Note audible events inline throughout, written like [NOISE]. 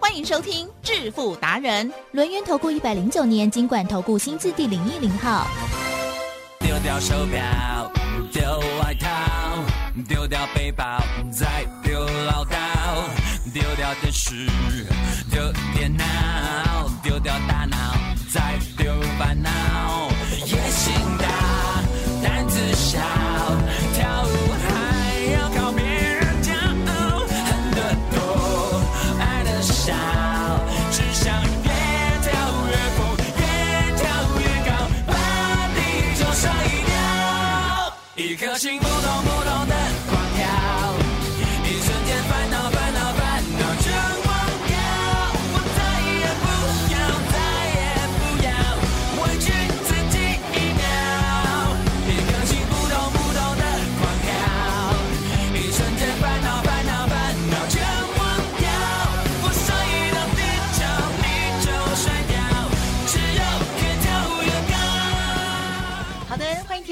欢迎收听致富达人，轮源投顾一百零九年金管投顾新字第零一零号。丢掉手表，丢外套，丢掉背包，再丢唠叨，丢掉电视，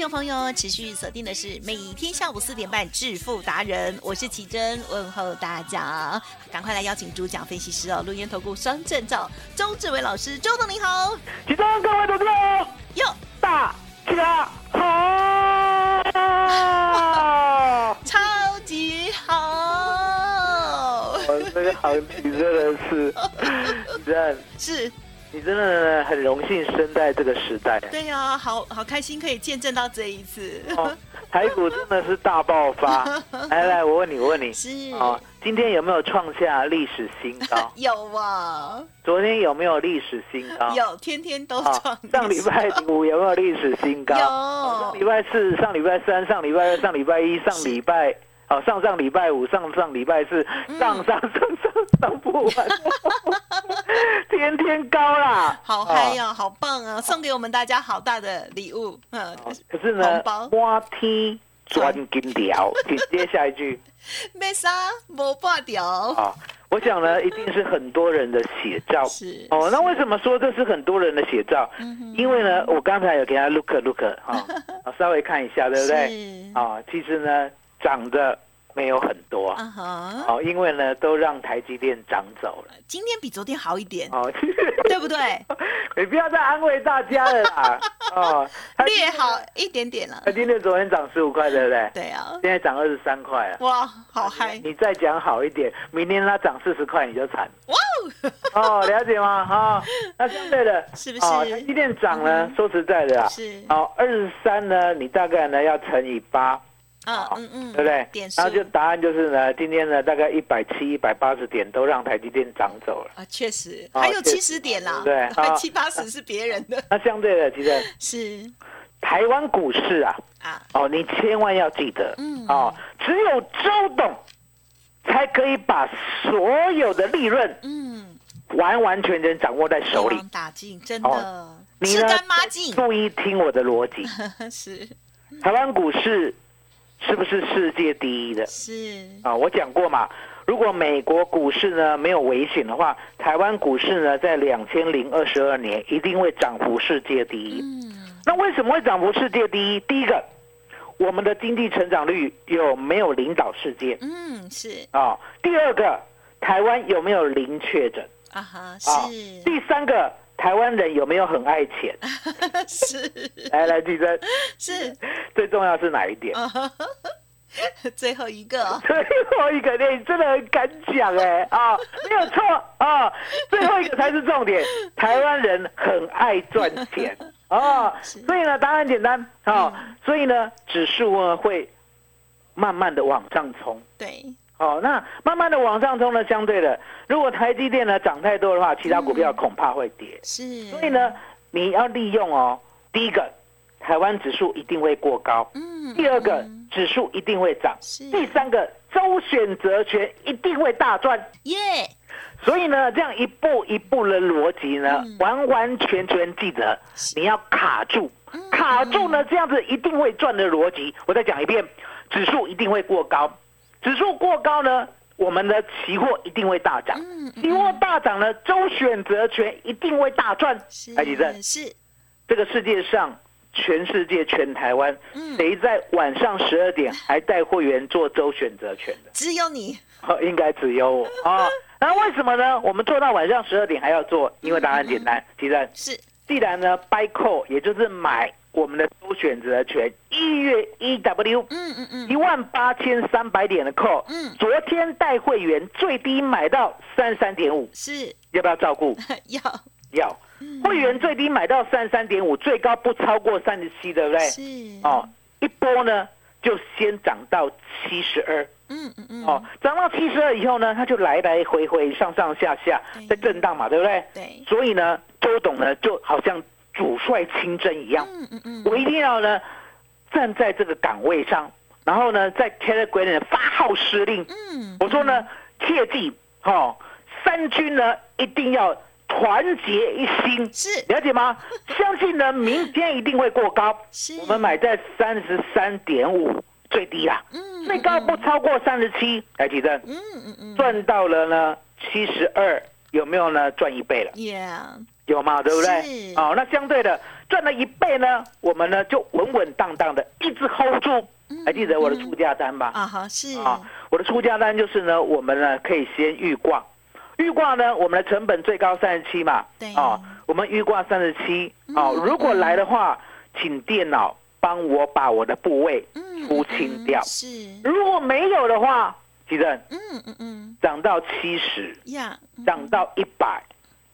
众朋友持续锁定的是每天下午四点半致富达人，我是奇珍，问候大家，赶快来邀请主讲分析师哦，录音投顾双证照。周志伟老师，周董你好，奇珍各位投资者，哟，大家好！[LAUGHS] 超级好，我这个行情真的是，是你真的很荣幸生在这个时代。对呀、好好开心可以见证到这一次，哦，台股真的是大爆发。[LAUGHS] 来来，我问你，我问你，是哦，今天有没有创下历史新高？[LAUGHS] 有啊，昨天有没有历史新高？有天天都啊创、上礼拜五有没有历史新高？上礼拜四、上礼拜三、上礼拜二、上礼拜一、上礼拜哦，上上礼拜五、上上礼拜四、嗯上上上上上不完，天天高啦，好嗨呀，好棒啊！送给我们大家好大的礼物，嗯，哦可是呢红包，摸天钻金条，紧接下一句没啥没挂掉，啊，我想呢，一定是很多人的写照。是哦，那为什么说这是很多人的写照？嗯因为呢，我刚才有给他 look look 哈、啊，稍微看一下，对不对？是啊，其实呢，涨的没有很多，哦，因为呢，都让台积电涨走了。今天比昨天好一点，哦，[LAUGHS] 对不对？[LAUGHS] 你不要再安慰大家了啦。[LAUGHS] 哦，略好一点点了台，积电昨天涨十五块，对不对？对啊，现在涨二十三块啊。哇，好嗨，你再讲好一点，明天它涨四十块你就惨。哇哦，了解吗？哈、那相对的，是不是哦，台积电涨呢，说实在的啊，是哦，二十三呢，你大概呢要乘以八，嗯嗯嗯，对不对？然后就答案就是呢，今天呢大概一百七、一百八十点都让台积电涨走了。啊，确实哦还有七十点啦，对啊 [LAUGHS] 还七八十是别人的，[LAUGHS] 那相对的，其实 [LAUGHS] 是。台湾股市啊，啊，哦，你千万要记得，嗯。哦，只有周董才可以把所有的利润嗯，完完全全掌握在手里。打尽，真的。哦你呢？吃干抹净，注意听我的逻辑，是。台湾股市是不是世界第一的是，啊？我讲过嘛，如果美国股市呢没有危险的话，台湾股市呢在两千零二十二年一定会涨幅世界第一。嗯，那为什么会涨幅世界第一？第一个，我们的经济成长率有没有领导世界嗯，是啊？第二个，台湾有没有零确诊啊哈，啊？是第三个，台湾人有没有很爱钱？[LAUGHS] 是 [LAUGHS] 来来，记得 [LAUGHS] 是，最重要是哪一点？[LAUGHS] 最后一个哦 [LAUGHS] 最后一个，你真的很敢讲哎啊，没有错啊，最后一个才是重点。[LAUGHS] 台湾人很爱赚钱啊，所以呢，答案简单啊，所以呢，指数呢会慢慢的往上冲。对，哦，那慢慢的往上冲呢，相对的，如果台积电呢涨太多的话，其他股票恐怕会跌。是，所以呢，你要利用哦，第一个，台湾指数一定会过高；嗯，第二个嗯，指数一定会涨；是。第三个，周选择权一定会大赚。耶，所以呢，这样一步一步的逻辑呢，嗯。完完全全记得，你要卡住，嗯。卡住呢，这样子一定会赚的逻辑。我再讲一遍，指数一定会过高，指数过高呢，我们的期货一定会大涨，嗯期货大涨呢，周选择权一定会大赚。是台积电，是。这个世界上，全世界全台湾，嗯谁在晚上十二点还带会员做周选择权的？只有你哦，应该只有我啊。[LAUGHS] 那为什么呢？我们做到晚上十二点还要做？因为答案简单，其实是既然呢，buy call 也就是买我们的周选择权，一月一 W 嗯嗯嗯一万八千三百点的 call，嗯昨天带会员最低买到三十三点五，是要不要照顾？要 [LAUGHS] 要。会员最低买到三十三点五，最高不超过三十七，对不对？是哦，一波呢就先涨到七十二。嗯嗯嗯哦，涨到七十二以后呢，它就来来回回上上下下对在震荡嘛，对不对？对所以呢，周董呢就好像主帅亲征一样，嗯嗯嗯我一定要呢站在这个岗位上，然后呢在 Telegram 呢发号施令。嗯我说呢，切记哦，三军呢一定要团结一心，是了解吗？[LAUGHS] 相信呢明天一定会过高，是我们买在三十三点五最低啦，嗯最高不超过三十七，来举证。嗯嗯嗯赚到了呢七十二，有没有呢？赚一倍了，，Yeah 有吗？对不对是？哦，那相对的赚了一倍呢，我们呢就稳稳当当的一直 hold 住。还记得我的出价单吧？啊哈是啊，我的出价单就是呢，我们呢可以先预挂，预挂呢，我们的成本最高三十七嘛，对。啊，我们预挂三十七，哦嗯，如果来的话，请电脑帮我把我的部位嗯出清掉，是。如果没有的话，记得嗯嗯嗯。涨到七十，呀涨到一百，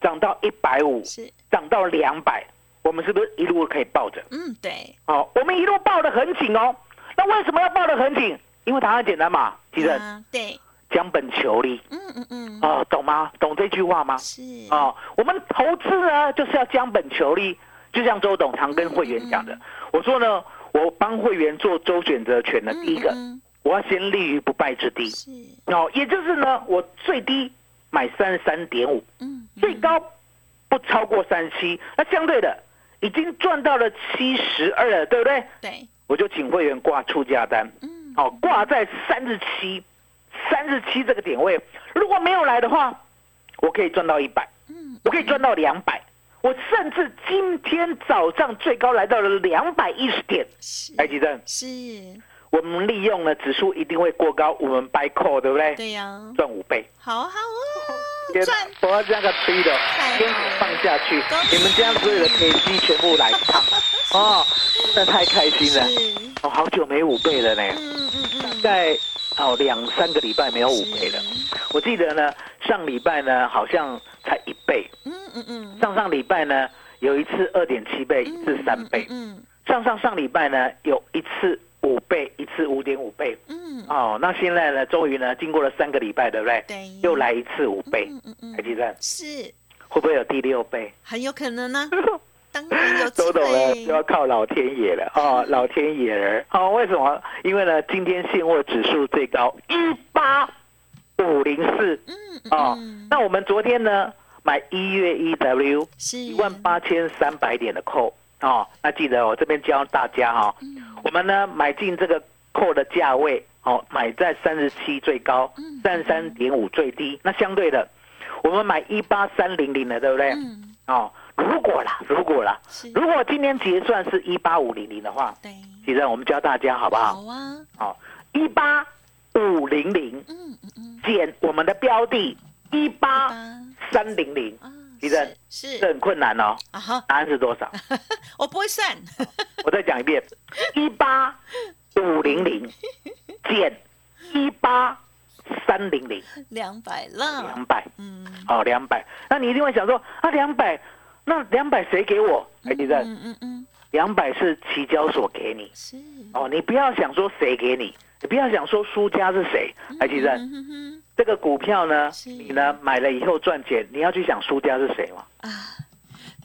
涨到一百五，是。涨到两百，我们是不是一路可以抱着？嗯对。好，我们一路抱得很紧哦。那为什么要抱得很紧？因为答案简单嘛，其实啊对将本求利。嗯嗯嗯。哦，懂吗？懂这句话吗？是。哦，我们投资呢就是要将本求利，就像周董常跟会员讲的，我说呢，我帮会员做周选择权的第一个，嗯我要先立于不败之地。是。哦，也就是呢，我最低买三十三点五，嗯。最高不超过三十七，那相对的已经赚到了七十二了，对不对？对。我就请会员挂出价单，嗯。哦，挂在三十七，三十七这个点位，如果没有来的话，我可以赚到一百，嗯我可以赚到两百，我甚至今天早上最高来到了两百一十点，是来吉正，是。我们利用了指数一定会过高，我们 buy call 对不对？对呀。赚五倍。好好 [LAUGHS] 哦我要这样个推的，先放下去。你们家所有的铁鸡全部来一趟，[LAUGHS] 哦，真的太开心了，我哦，好久没五倍了呢，嗯嗯嗯。大概哦两三个礼拜没有五倍了。我记得呢，上礼拜呢好像才一倍，嗯嗯嗯。上上礼拜呢有一次二点七倍，一次三倍，嗯上上上礼拜呢有一次五倍，一次五点五倍。嗯。哦，那现在呢，终于呢，经过了三个礼拜，对不对？对又来一次五倍，嗯嗯。还记得？是。会不会有第六倍？很有可能呢 [LAUGHS] 当然有机 [LAUGHS] 周董呢会就要靠老天爷了哦，[LAUGHS] 老天爷儿。哦，为什么？因为呢，今天现货指数最高一八五零四。嗯哦嗯，那我们昨天呢买一月一 W 是。一万八千三百点的扣。哦，那记得我这边教大家哈、哦，嗯。我们呢买进这个扣的价位哦，买在三十七最高嗯，三十三点五最低，那相对的，我们买一八三零零的，对不对？嗯。哦，如果啦，如果啦，如果今天结算是一八五零零的话，对。其实我们教大家好不好？好啊。好，一八五零零嗯嗯嗯。减我们的标的一八八三零零，啊其实是这很困难哦。啊哈。答案是多少？[LAUGHS] 我不会算。[LAUGHS] 我再讲一遍，一八五零零 [LAUGHS] 减一八三零零，两百了两百。嗯。哦，两百。那你一定会想说啊，两百，那两百谁给我？哎，地震，嗯嗯嗯。两百是期交所给你。是。哦，你不要想说谁给你，你不要想说输家是谁。哎，地震，嗯哼哼这个股票呢，你呢买了以后赚钱，你要去想输家是谁吗？啊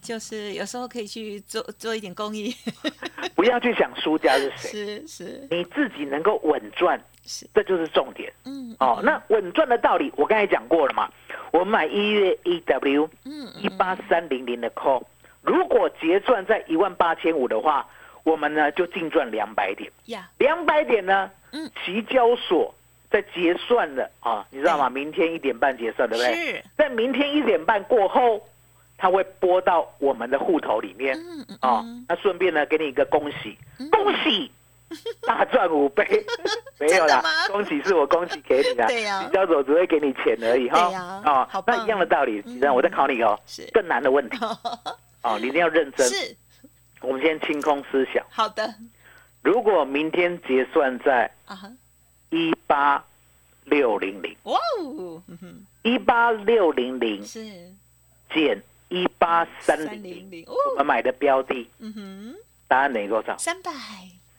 就是有时候可以去做做一点公益。[LAUGHS] 不要去想输家是谁，是是。你自己能够稳赚，是这就是重点。嗯哦，那稳赚的道理我刚才讲过了嘛。我们买一月 EW，嗯一八三零零的 call，如果结算在一万八千五的话，我们呢就净赚两百点，呀，两百点呢，嗯期交所在结算的啊，你知道吗？明天一点半结算，对不对？是，在明天一点半过后，它会拨到我们的户头里面嗯嗯啊嗯。那顺便呢，给你一个恭喜，恭喜！[LAUGHS] 大赚五倍，[LAUGHS] 没有啦恭喜是我恭喜给你啦，对呀期交所只会给你钱而已哈。对呀啊好，棒。那一样的道理，嗯。其实我再考你哦，是。更难的问题。[LAUGHS] 哦，你一定要认真。是。我们先清空思想，好的。如果明天结算在啊哈，一八六零零，哇哦，一八六零零是。减一八三零零，我们买的标的嗯哼，答案哪多少？三百，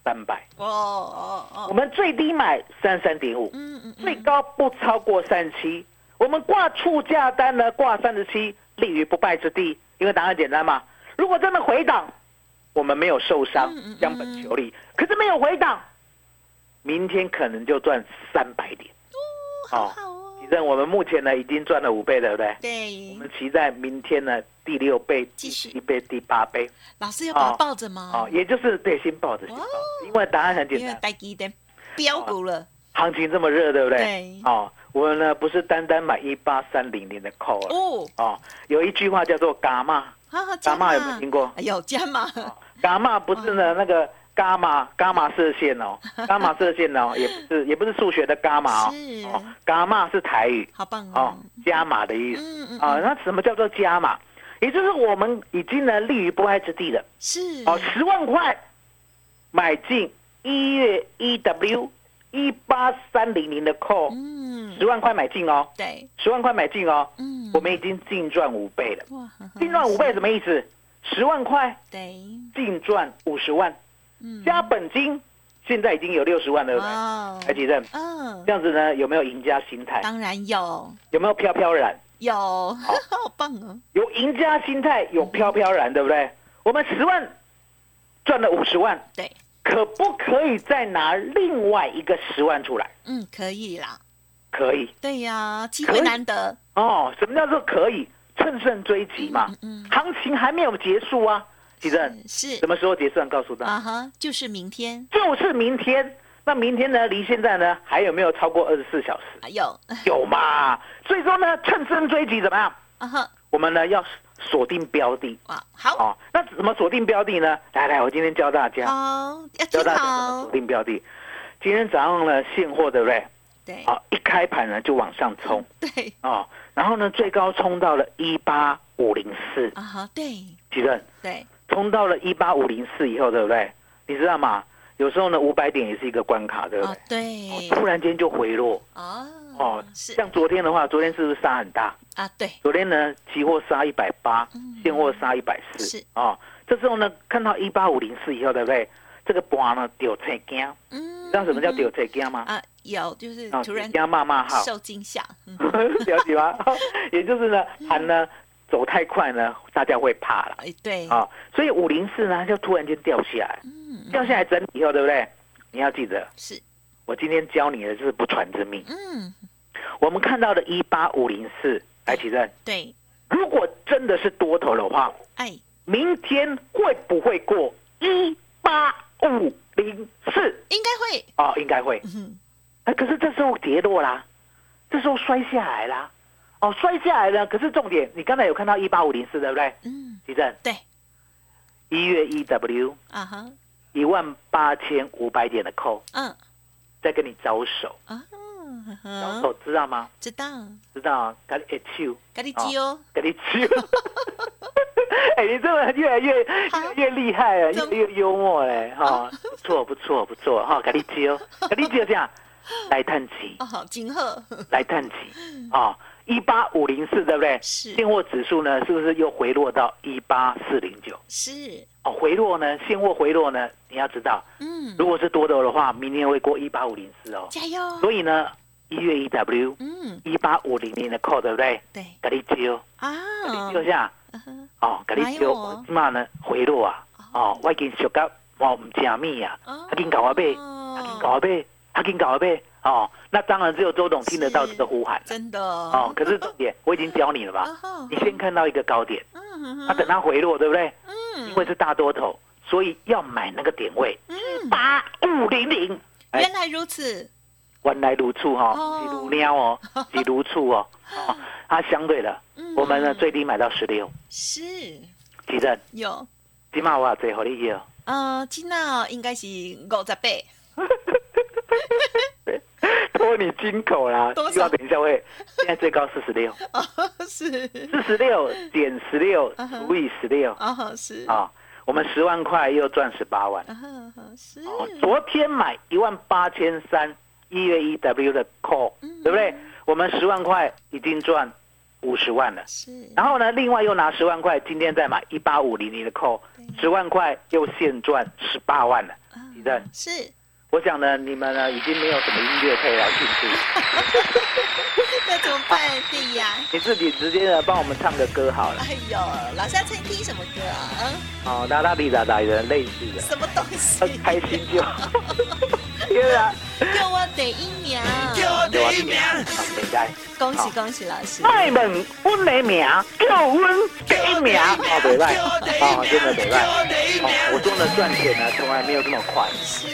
三百。哦哦哦我哦，们最低买三三点五，嗯嗯最高不超过三七。我们挂出价单呢，挂三十七，立于不败之地。因为答案简单嘛。如果真的回档，我们没有受伤将本求利。可是没有回档，明天可能就赚三百点。好好哦其，实我们目前呢已经赚了五倍，对不对？对我对，们期待明天呢第六倍、继续第七倍、第八倍。老师要把抱着吗哦，？也就是对先抱着先抱着，因为答案很简因为单，带基的标股了，行情这么热，对不对？对哦，我们呢不是单单买一八三零零的 call 哦，哦，有一句话叫做“伽马好好”，伽马有没有听过？有加码，伽马不是呢 [LAUGHS] 那个伽马伽马射线哦，[LAUGHS] 伽马射线哦，也不是也不是数学的伽马哦，哦，伽马是台语好棒哦。哦，，加码的意思。嗯嗯啊。嗯，那什么叫做加码？也就是我们已经呢立于不败之地了。是。哦，十万块买进一月一 W 一八三零零的 call，嗯，十万块买进哦，对，十万块买进哦，嗯，我们已经净赚五倍了。哇，净赚五倍什么意思？十万块对，净赚五十万，嗯，加本金现在已经有六十万了，对不对？哦，台积电嗯这，样子呢，有没有赢家心态？当然有有没有飘飘然？有，[LAUGHS] 好棒哦，有赢家心态，有飘飘然，对不对？我们十万赚了五十万，对，可不可以再拿另外一个十万出来？嗯，可以啦，可以对呀，机会难得，哦。什么叫做可以？趁胜追击嘛。嗯，行情还没有结束啊，吉正，是什么时候结算？告诉大家，啊哈，就是明天，就是明天。那明天呢？离现在呢还有没有超过二十四小时？还有 [LAUGHS] 有嘛？所以说呢，趁胜追击怎么样？啊哈，我们呢要锁定标的哇，好，哦。那怎么锁定标的呢？来来，我今天教大家，好，要教大家怎么好锁，定标的。今天早上呢，现货对不对？对啊，一开盘呢就往上冲 [LAUGHS] 对，哦，然后呢最高冲到了一八五零四，啊哈，对吉正对，冲到了一八五零四以后，对不对？你知道吗？有时候呢，五百点也是一个关卡，对不哦对？对，突然间就回落哦哦，像昨天的话，昨天是不是杀很大？啊，对，昨天呢，期货杀一百八嗯，现货杀一百四是，哦。这时候呢，看到一八五零四以后，对不对？这个盘呢丢车惊，嗯，你知道什么叫丢车惊吗？啊？有，就是啊，突然惊骂骂号，受惊吓，嗯 [LAUGHS] 了解吗？也就是呢，盘呢走太快呢，大家会怕了哎，对，啊。所以五零四呢，就突然间掉下来，嗯，掉下来整理以后，对不对？你要记得，是，我今天教你的就是不传之秘。嗯，我们看到的一八五零四，来奇正，对，如果真的是多头的话，哎，明天会不会过一八五零四？应该会，哦，应该会。嗯，哎，可是这时候跌落啦，这时候摔下来啦。哦，摔下来了。可是重点，你刚才有看到一八五零四，对不对？嗯，地震对，一月一 W 啊哈，一万八千五百点的扣，嗯，在跟你招手，啊，招嗯手知道吗？知道，知道啊，跟你一手，咖喱鸡哦，跟你揪。[LAUGHS] 哎，你真的越来越越厉害了，越越幽默嘞，哈，不错不错不错哈，跟你揪，跟你揪这样。[LAUGHS] 来探气，哦，好，金鹤来探气。啊，[LAUGHS] 一八五零四对不对？是。现货指数呢，是不是又回落到一八四零九？是，哦，回落呢，现货回落呢，你要知道，嗯，如果是多头的话，明天会过一八五零四哦。加油，所以呢，一月一 W 嗯，一八五零零的 call 对不对？对。给你揪，啊，给你揪下。哦，给你揪。哪有哦，起码呢回落啊，哦，我已经小到我唔加密啊，哦。他紧搞我背，他紧搞我背，他给你搞了呗，哦，那当然只有周董听得到这个呼喊真的哦。可是重点我已经教你了吧？[LAUGHS] 哦你先看到一个高点，嗯那等它回落，对不对？嗯因为是大多头，所以要买那个点位嗯，八五零零。哎原来如此，原来如此哈，哦是如鸟哦，[LAUGHS] 是如处哦。哦，它相对的，嗯我们呢最低买到十六，是几阵有。起码我最好你哦，呃，今那应该是五十倍，[LAUGHS] [LAUGHS] 托你金口啦多少，希望等一下会，现在最高四十六，[LAUGHS] 哦，是，四十六减十六除以十六。啊，是，啊，我们十万块又赚十八万。是，哦，昨天买一万八千三，一月一 W 的 call，嗯。对不对？我们十万块已经赚五十万了。是，然后呢，另外又拿十万块，今天再买一八五零零的 call，十万块又现赚十八万了。啊李正是，我想呢，你们呢已经没有什么音乐可以来庆祝，[LAUGHS] 那怎么办，弟呀？你自己直接呢帮我们唱个歌好了。哎呦，老师要听什么歌啊？嗯，哦，哒哒滴哒哒的类似的，什么东西？开心就好。[LAUGHS] 因为啊，叫我第一名，叫我第一名。好，应该。恭喜恭喜老师！爱问阮的名，叫阮第一名，哦，北拜，哦，真的北拜。哦，我说呢，赚钱呢从来没有这么快，是，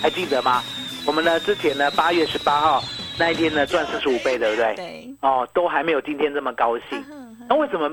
还记得吗？我们呢之前呢八月十八号那一天呢赚四十五倍，对不对？对，哦，都还没有今天这么高兴。嗯那为什么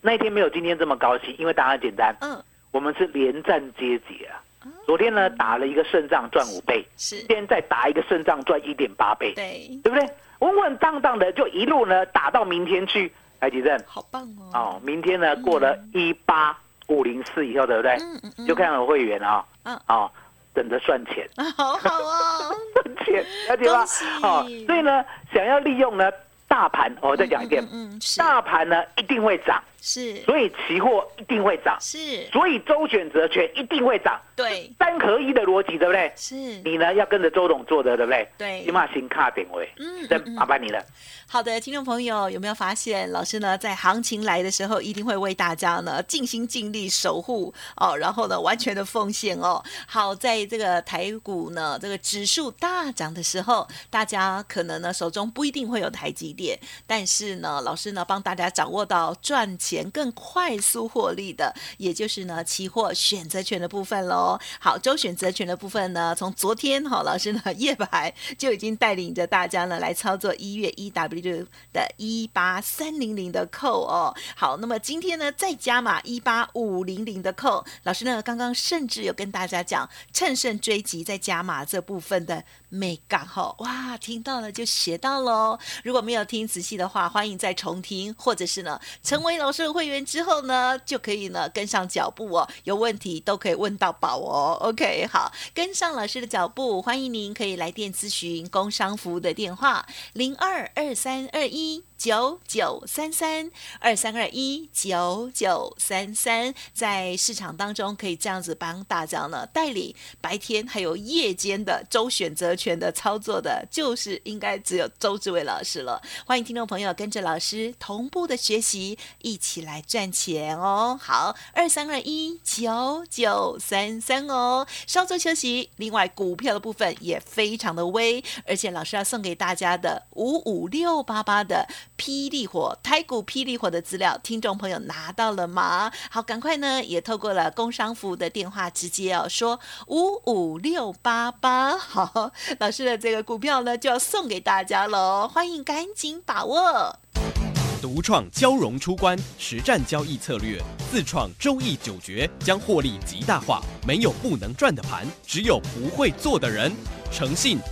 那一天没有今天这么高兴？因为答案简单，嗯，我们是连战皆捷啊。昨天呢打了一个胜仗赚五倍，是今，天再打一个胜仗赚一点八倍，对，对不对？稳稳当当的就一路呢打到明天去，台积电。好棒哦！哦，明天呢过了一八五零四以后，对不对？嗯嗯嗯就看我会员啊，嗯哦，等着赚钱，啊，[LAUGHS] 好好哦，[LAUGHS] 赚钱，了解吧？好？哦，所以呢，想要利用呢大盘，哦我再讲一遍，嗯，嗯是。大盘呢一定会涨，是。所以期货一定会涨，是，所以周选择权一定会涨，对，三合一的逻辑，对不对？是，你呢要跟着周董做的，对不对？对。起码先卡点位，嗯这嗯嗯。麻烦你了。好的，听众朋友有没有发现，老师呢在行情来的时候，一定会为大家呢尽心尽力守护哦，然后呢完全的奉献哦。好，在这个台股呢这个指数大涨的时候，大家可能呢手中不一定会有台积电，但是呢老师呢帮大家掌握到赚钱更快速获利的，也就是呢期货选择权的部分喽。好，周选择权的部分呢，从昨天哈、老师呢夜盘就已经带领着大家呢来操作一月一 W 的一八三零零的扣哦。好，那么今天呢再加码一八五零零的扣，老师呢刚刚甚至有跟大家讲趁胜追击再加码这部分的美感哈，哇，听到了就学到喽。如果没有听仔细的话，欢迎再重听，或者是呢成为老师的会员之后呢，就可以呢跟上脚步哦，有问题都可以问到宝哦。OK，好，跟上老师的脚步，欢迎您可以来电咨询工商服务的电话零二二三二一。九九三三二三二一九九三三，在市场当中可以这样子帮大家呢代理白天还有夜间的周选择权的操作的，就是应该只有周志伟老师了。欢迎听众朋友跟着老师同步的学习，一起来赚钱哦。好，二三二一九九三三哦，稍作休息。另外，股票的部分也非常的微，而且老师要送给大家的五五六八八的。霹雳火台股霹雳火的资料，听众朋友拿到了吗？好，赶快呢，也透过了工商服务的电话直接哦，说五五六八八，好，老师的这个股票呢就要送给大家喽，欢迎赶紧把握。独创交融出关实战交易策略，自创周易九诀，将获利极大化。没有不能赚的盘，只有不会做的人。诚信、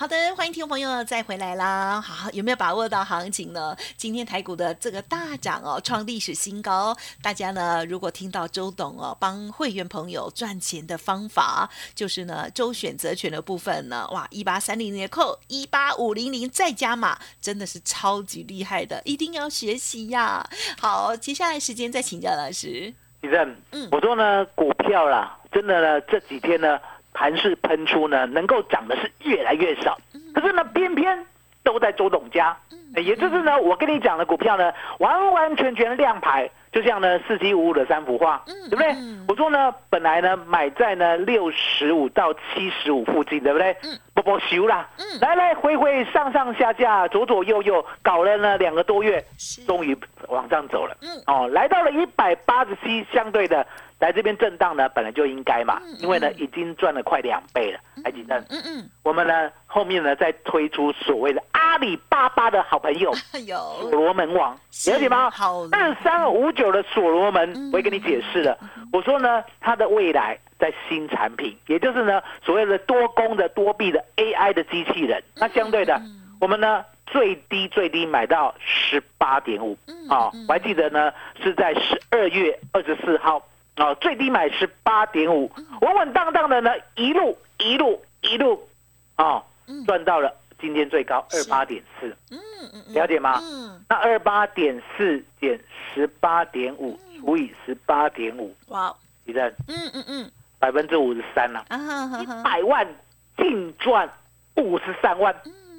好的，欢迎听众朋友再回来啦！好，有没有把握到行情呢？今天台股的这个大涨哦，创历史新高。大家呢，如果听到周董哦帮会员朋友赚钱的方法，就是呢周选择权的部分呢，哇，一八三零零扣，一八五零零再加码，真的是超级厉害的，一定要学习呀！好，接下来时间再请教老师。李正，嗯我说呢，股票啦，真的呢，这几天呢，盘势喷出呢，能够涨的是越来越少。可是呢，偏偏都在周董家。也就是呢，我跟你讲的股票呢，完完全全亮牌，就像呢四七五五的三幅画，对不对？我说呢，本来呢买在呢六十五到七十五附近，对不对？波波修啦，来来回回上上下下左左右右搞了呢两个多月，终于往上走了。哦，来到了一百八十七，相对的。来这边震荡呢，本来就应该嘛，因为呢已经赚了快两倍了，还记得？嗯嗯。我们呢后面呢再推出所谓的阿里巴巴的好朋友，有所罗门王，了解吗？好。二三五九的所罗门，我也跟你解释了。我说呢，它的未来在新产品，也就是呢所谓的多功的多臂的 AI 的机器人。那相对的，我们呢最低最低买到十八点五，啊，我还记得呢是在十二月二十四号。哦，最低买十八点五，稳稳当当的呢，一路一路一路，啊，赚到了今天最高二八点四，嗯嗯，了解吗？嗯，那二八点四减十八点五除以十八点五，哇，李正，嗯嗯嗯，百分之五十三了，一百万净赚五十三万，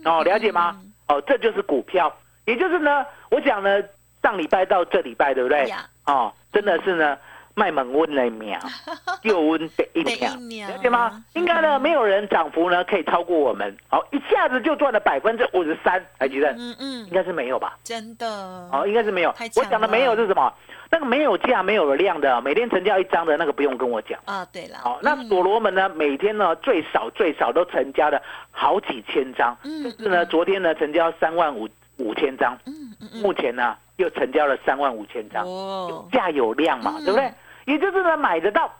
哦，了解吗？哦，这就是股票，也就是呢，我讲呢，上礼拜到这礼拜，对不对？哦，真的是呢。卖猛温了一秒，[LAUGHS] 又温的一秒，了解吗？应该呢，没有人涨幅呢可以超过我们。好，一下子就赚了百分之五十三，还记得？嗯嗯，应该是没有吧？真的？哦，应该是没有。我讲的没有是什么？那个没有价、没有量的，每天成交一张的那个不用跟我讲啊。对了，好，那所罗门呢，每天呢最少最少都成交了好几千张，甚至呢昨天呢成交三万五五千张。嗯嗯，目前呢又成交了三万五千张，有价有量嘛，对不对？也就是呢，买得到，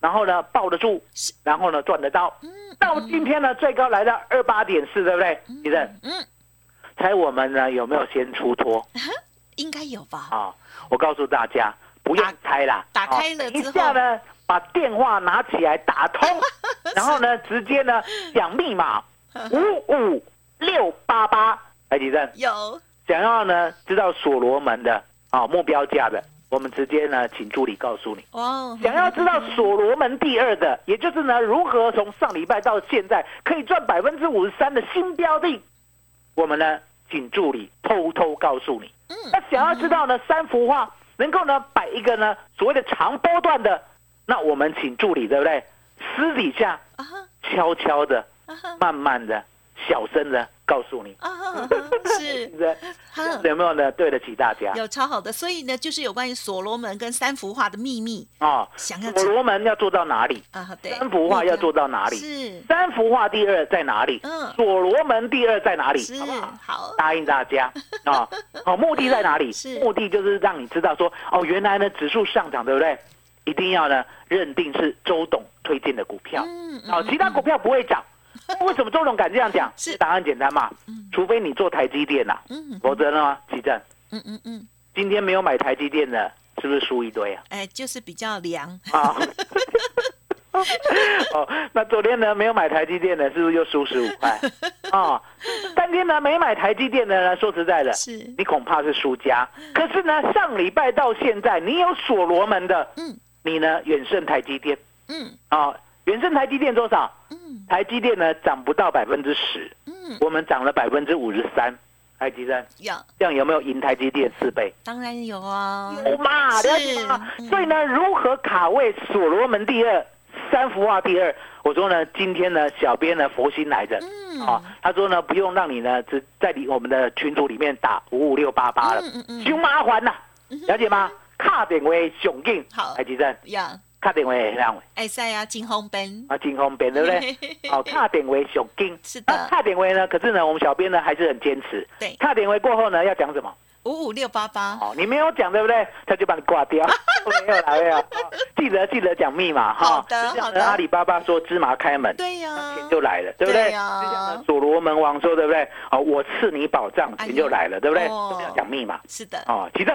然后呢，抱得住，然后呢，赚得到。到今天呢，最高来到二八点四，对不对？李正，嗯，猜我们呢有没有先出脱？应该有吧。啊，我告诉大家，不用猜啦，打开了一下呢，把电话拿起来打通，[LAUGHS] 然后呢，直接呢讲密码 [LAUGHS] 五五六八八。哎，李正有想要呢知道所罗门的啊目标价的。我们直接呢，请助理告诉你。哦，想要知道所罗门第二的，也就是呢，如何从上礼拜到现在可以赚百分之五十三的新标的，我们呢，请助理偷偷告诉你。嗯，那想要知道呢，三幅画能够呢摆一个呢所谓的长波段的，那我们请助理对不对？私底下悄悄的、慢慢的、小声的。告诉你，是，[LAUGHS] [LAUGHS] 有没有呢？对得起大家，有超好的。所以呢，就是有关于所罗门跟三幅画的秘密啊。想要所罗门要做到哪里啊？对，三幅画要做到哪里？是三幅画第二在哪里？嗯，所罗门第二在哪里？好不好，答应大家 [LAUGHS] 啊。好，目的在哪里？是目的就是让你知道说，哦，原来呢指数上涨，对不对？一定要呢认定是周董推荐的股票，嗯，好，其他股票不会涨。[LAUGHS] 为什么周总敢这样讲？是答案简单嘛？除非你做台积电呐，否则呢？奇正，嗯嗯嗯，今天没有买台积电的，是不是输一堆啊？哎，就是比较凉啊。[LAUGHS] 哦，那昨天呢没有买台积电的，是不是又输十五块？啊，[LAUGHS] 当天呢没买台积电的呢，说实在的，是你恐怕是输家。可是呢，上礼拜到现在，你有所罗门的，嗯，你呢远胜台积电，嗯，啊。远胜台积电多少？嗯，台积电呢涨不到百分之十，嗯，我们涨了百分之五十三，台积电。有。这样有没有赢台积电四倍？当然有啊，有嘛，了解吗？所以呢，如何卡位所罗门第二、三幅画第二？我说呢，今天呢，小编呢佛心来着，嗯，啊，他说呢，不用让你呢只在你我们的群组里面打五五六八八了，嗯嗯嗯，凶麻烦呐，了解吗？卡点为雄劲，好，台积电。呀。卡电话会让哎塞啊，金方便啊，金方便对不对？[LAUGHS] 哦，卡电话上金是的。卡电话呢？可是呢，我们小编呢还是很坚持。对，卡电话过后呢，要讲什么？五五六八八。哦，你没有讲对不对？他就把你挂掉。[LAUGHS] 没有来有。记得记得讲密码哈。好的好的。阿里巴巴说芝麻开门，对呀，钱就来了，对不对？呀。所罗门王说对不对？哦，我赐你宝藏，钱就来了，对不对？都要讲密码。是的。哦，其正。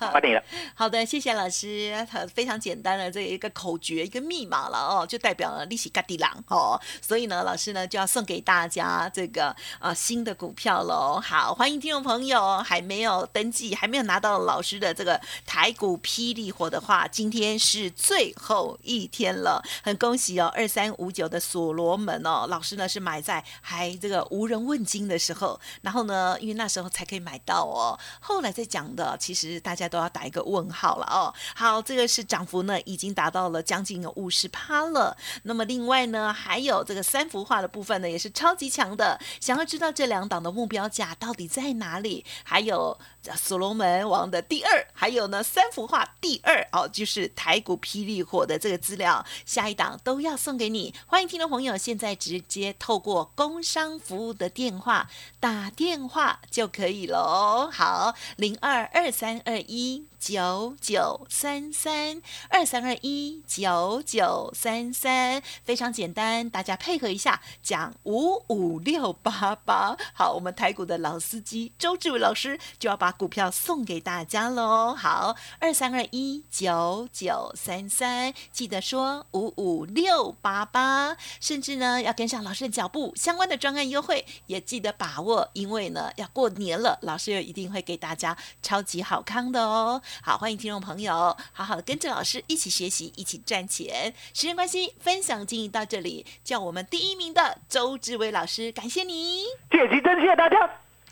麻烦你了。[LAUGHS] 好的，谢谢老师。非常简单的这一个口诀，一个密码了哦，就代表了利息嘎地朗哦。所以呢，老师呢就要送给大家这个呃新的股票喽。好，欢迎听众朋友还没有登记，还没有拿到老师的这个台股霹雳火的话，今天是最后一天了，很恭喜哦，二三五九的所罗门哦，老师呢是买在还这个无人问津的时候，然后呢，因为那时候才可以买到哦，后来再讲的，其实大大家都要打一个问号了哦。好，这个是涨幅呢已经达到了将近有五十趴了。那么另外呢，还有这个三幅画的部分呢，也是超级强的。想要知道这两档的目标价到底在哪里？还有所罗门王的第二，还有呢三幅画第二哦，就是台股霹雳火的这个资料，下一档都要送给你。欢迎听众朋友现在直接透过工商服务的电话打电话就可以喽。好，零二二三二一九九三三二三二一九九三三，非常简单，大家配合一下，讲五五六八八。好，我们台股的老司机周志伟老师就要把股票送给大家喽。好，二三二一九九三三，记得说五五六八八，甚至呢要跟上老师的脚步，相关的专案优惠也记得把握，因为呢要过年了，老师又一定会给大家超级好康的哦。好，欢迎听众朋友，好好的跟着老师一起学习，一起赚钱。时间关系，分享经营到这里，叫我们第一名的周志伟老师，感谢你。谢谢真谢谢大家，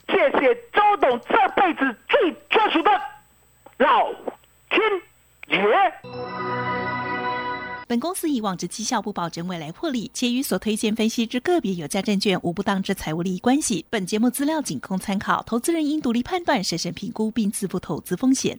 谢谢周董这辈子最专属的老天爷。本公司以往之绩效不保证未来获利，且与所推荐分析之个别有价证券无不当之财务利益关系。本节目资料仅供参考，投资人应独立判断、审慎评估并自负投资风险。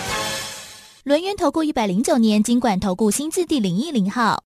轮源投顾一百零九年金管投顾新字第零一零号。